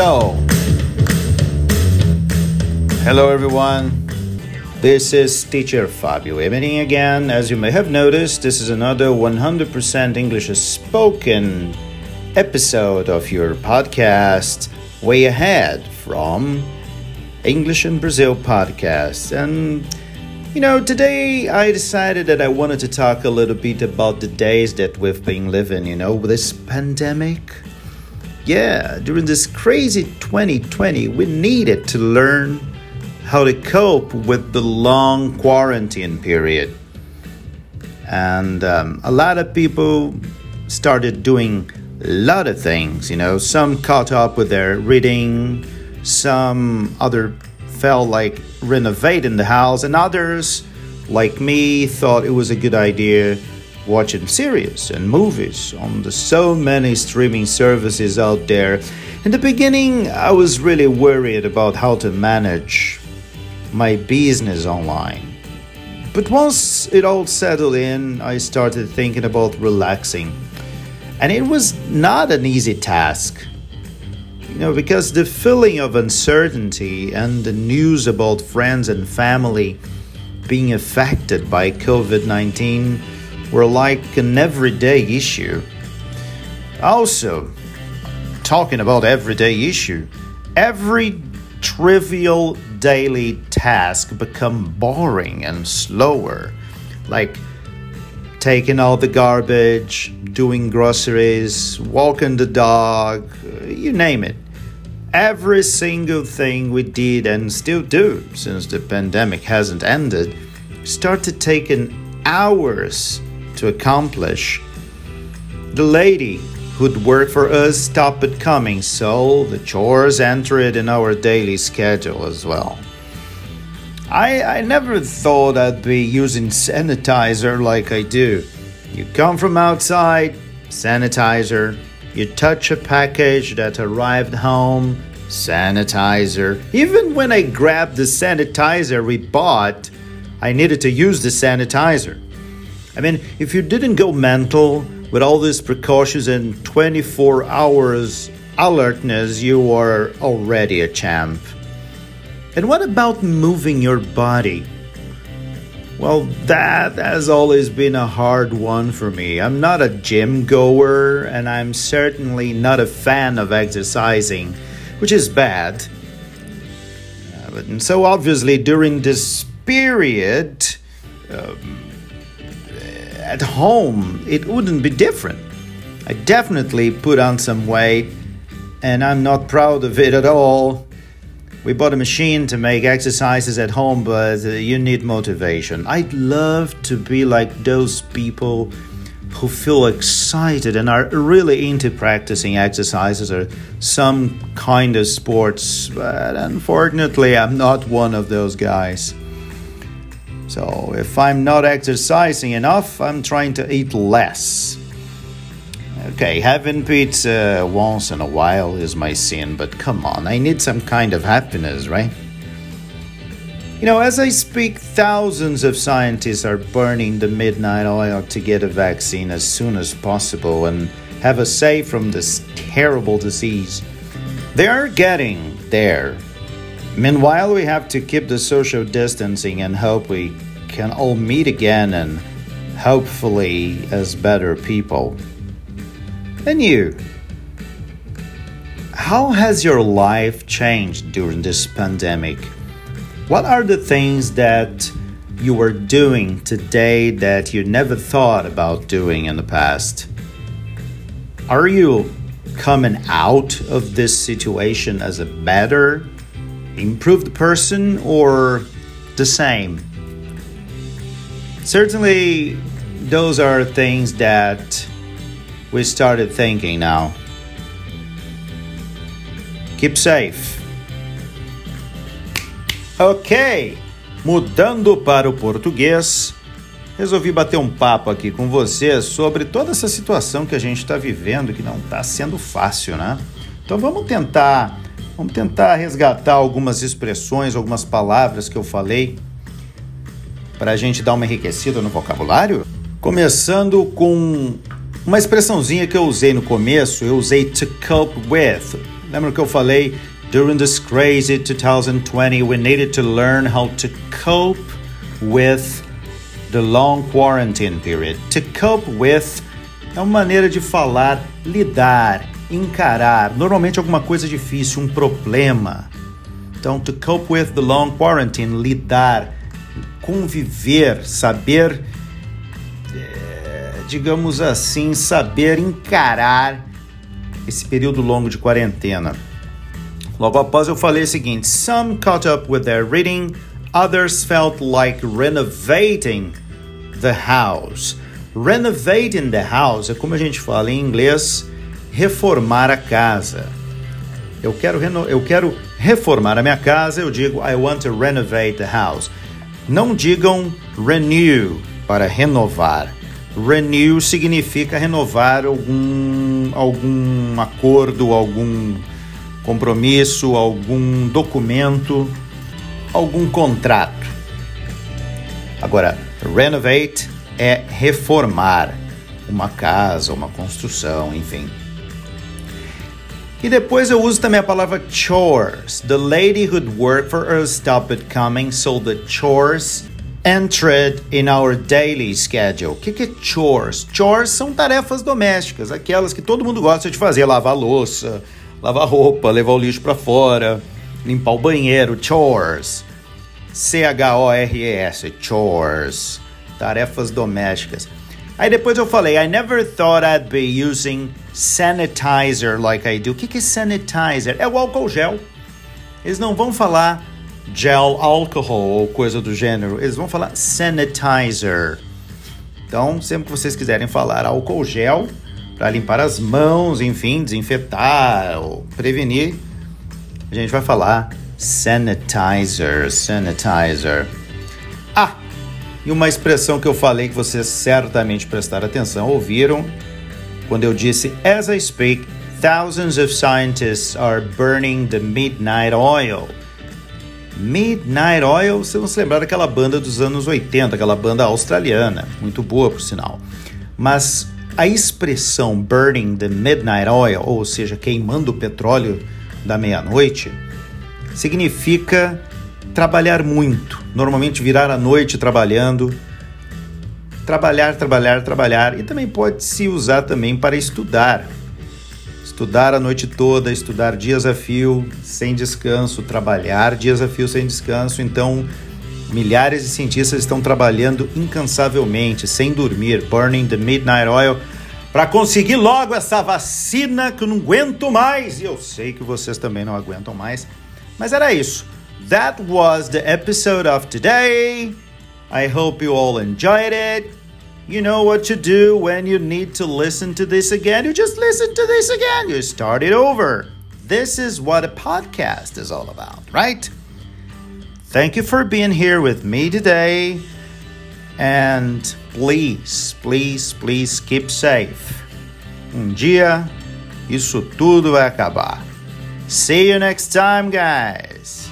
So, hello everyone. This is teacher Fabio Emery again. As you may have noticed, this is another 100% English spoken episode of your podcast, Way Ahead from English in Brazil podcast. And you know, today I decided that I wanted to talk a little bit about the days that we've been living, you know, with this pandemic. Yeah, during this crazy 2020, we needed to learn how to cope with the long quarantine period. And um, a lot of people started doing a lot of things, you know, some caught up with their reading, some other felt like renovating the house, and others, like me, thought it was a good idea watching series and movies on the so many streaming services out there. In the beginning, I was really worried about how to manage my business online. But once it all settled in, I started thinking about relaxing. And it was not an easy task. You know, because the feeling of uncertainty and the news about friends and family being affected by COVID 19 were like an everyday issue. Also, talking about everyday issue, every trivial daily task become boring and slower, like taking out the garbage, doing groceries, walking the dog, you name it. Every single thing we did and still do since the pandemic hasn't ended started taking hours to accomplish. The lady who'd work for us stopped coming, so the chores entered in our daily schedule as well. I, I never thought I'd be using sanitizer like I do. You come from outside, sanitizer. You touch a package that arrived home, sanitizer. Even when I grabbed the sanitizer we bought, I needed to use the sanitizer. I mean, if you didn't go mental with all these precautions and 24 hours alertness, you are already a champ. And what about moving your body? Well, that has always been a hard one for me. I'm not a gym goer, and I'm certainly not a fan of exercising, which is bad. Uh, but, and so, obviously, during this period, um, at home, it wouldn't be different. I definitely put on some weight, and I'm not proud of it at all. We bought a machine to make exercises at home, but uh, you need motivation. I'd love to be like those people who feel excited and are really into practicing exercises or some kind of sports, but unfortunately, I'm not one of those guys. So, if I'm not exercising enough, I'm trying to eat less. Okay, having pizza once in a while is my sin, but come on, I need some kind of happiness, right? You know, as I speak, thousands of scientists are burning the midnight oil to get a vaccine as soon as possible and have us safe from this terrible disease. They are getting there. Meanwhile, we have to keep the social distancing and hope we can all meet again and hopefully as better people. And you? How has your life changed during this pandemic? What are the things that you are doing today that you never thought about doing in the past? Are you coming out of this situation as a better, improved person or the same? Certainly, those are things that we started thinking now. Keep safe. Ok, mudando para o português, resolvi bater um papo aqui com você sobre toda essa situação que a gente está vivendo, que não está sendo fácil, né? Então vamos tentar, vamos tentar resgatar algumas expressões, algumas palavras que eu falei para a gente dar uma enriquecida no vocabulário. Começando com uma expressãozinha que eu usei no começo, eu usei to cope with. Lembra que eu falei during this crazy 2020 we needed to learn how to cope with the long quarantine period. To cope with é uma maneira de falar, lidar, encarar, normalmente alguma coisa difícil, um problema. Então, to cope with the long quarantine, lidar, conviver, saber, é, digamos assim, saber encarar esse período longo de quarentena. Logo após eu falei o seguinte: Some caught up with their reading, others felt like renovating the house. Renovating the house é como a gente fala em inglês, reformar a casa. Eu quero, eu quero reformar a minha casa, eu digo I want to renovate the house. Não digam renew para renovar. Renew significa renovar algum, algum acordo, algum compromisso, algum documento, algum contrato. Agora, renovate é reformar uma casa, uma construção, enfim. E depois eu uso também a palavra chores. The lady who'd work for us stopped coming, so the chores entered in our daily schedule. O que, que é chores? Chores são tarefas domésticas, aquelas que todo mundo gosta de fazer: lavar louça, lavar roupa, levar o lixo para fora, limpar o banheiro. Chores. C-H-O-R-E-S. Chores. Tarefas domésticas. Aí depois eu falei, I never thought I'd be using sanitizer like I do. O que, que é sanitizer? É o álcool gel. Eles não vão falar gel alcohol ou coisa do gênero. Eles vão falar sanitizer. Então, sempre que vocês quiserem falar álcool gel para limpar as mãos, enfim, desinfetar ou prevenir, a gente vai falar sanitizer, sanitizer. E uma expressão que eu falei que vocês certamente prestaram atenção, ouviram, quando eu disse As I speak, thousands of scientists are burning the midnight oil. Midnight Oil, vocês vão se lembrar daquela banda dos anos 80, aquela banda australiana, muito boa por sinal. Mas a expressão burning the midnight oil, ou seja, queimando o petróleo da meia-noite, significa trabalhar muito, normalmente virar a noite trabalhando, trabalhar, trabalhar, trabalhar e também pode se usar também para estudar. Estudar a noite toda, estudar dias a fio, sem descanso, trabalhar dias a fio sem descanso. Então, milhares de cientistas estão trabalhando incansavelmente, sem dormir, burning the midnight oil, para conseguir logo essa vacina que eu não aguento mais. E eu sei que vocês também não aguentam mais. Mas era isso. That was the episode of today. I hope you all enjoyed it. You know what to do when you need to listen to this again. You just listen to this again. You start it over. This is what a podcast is all about, right? Thank you for being here with me today. And please, please, please keep safe. Um dia, isso tudo vai acabar. See you next time, guys.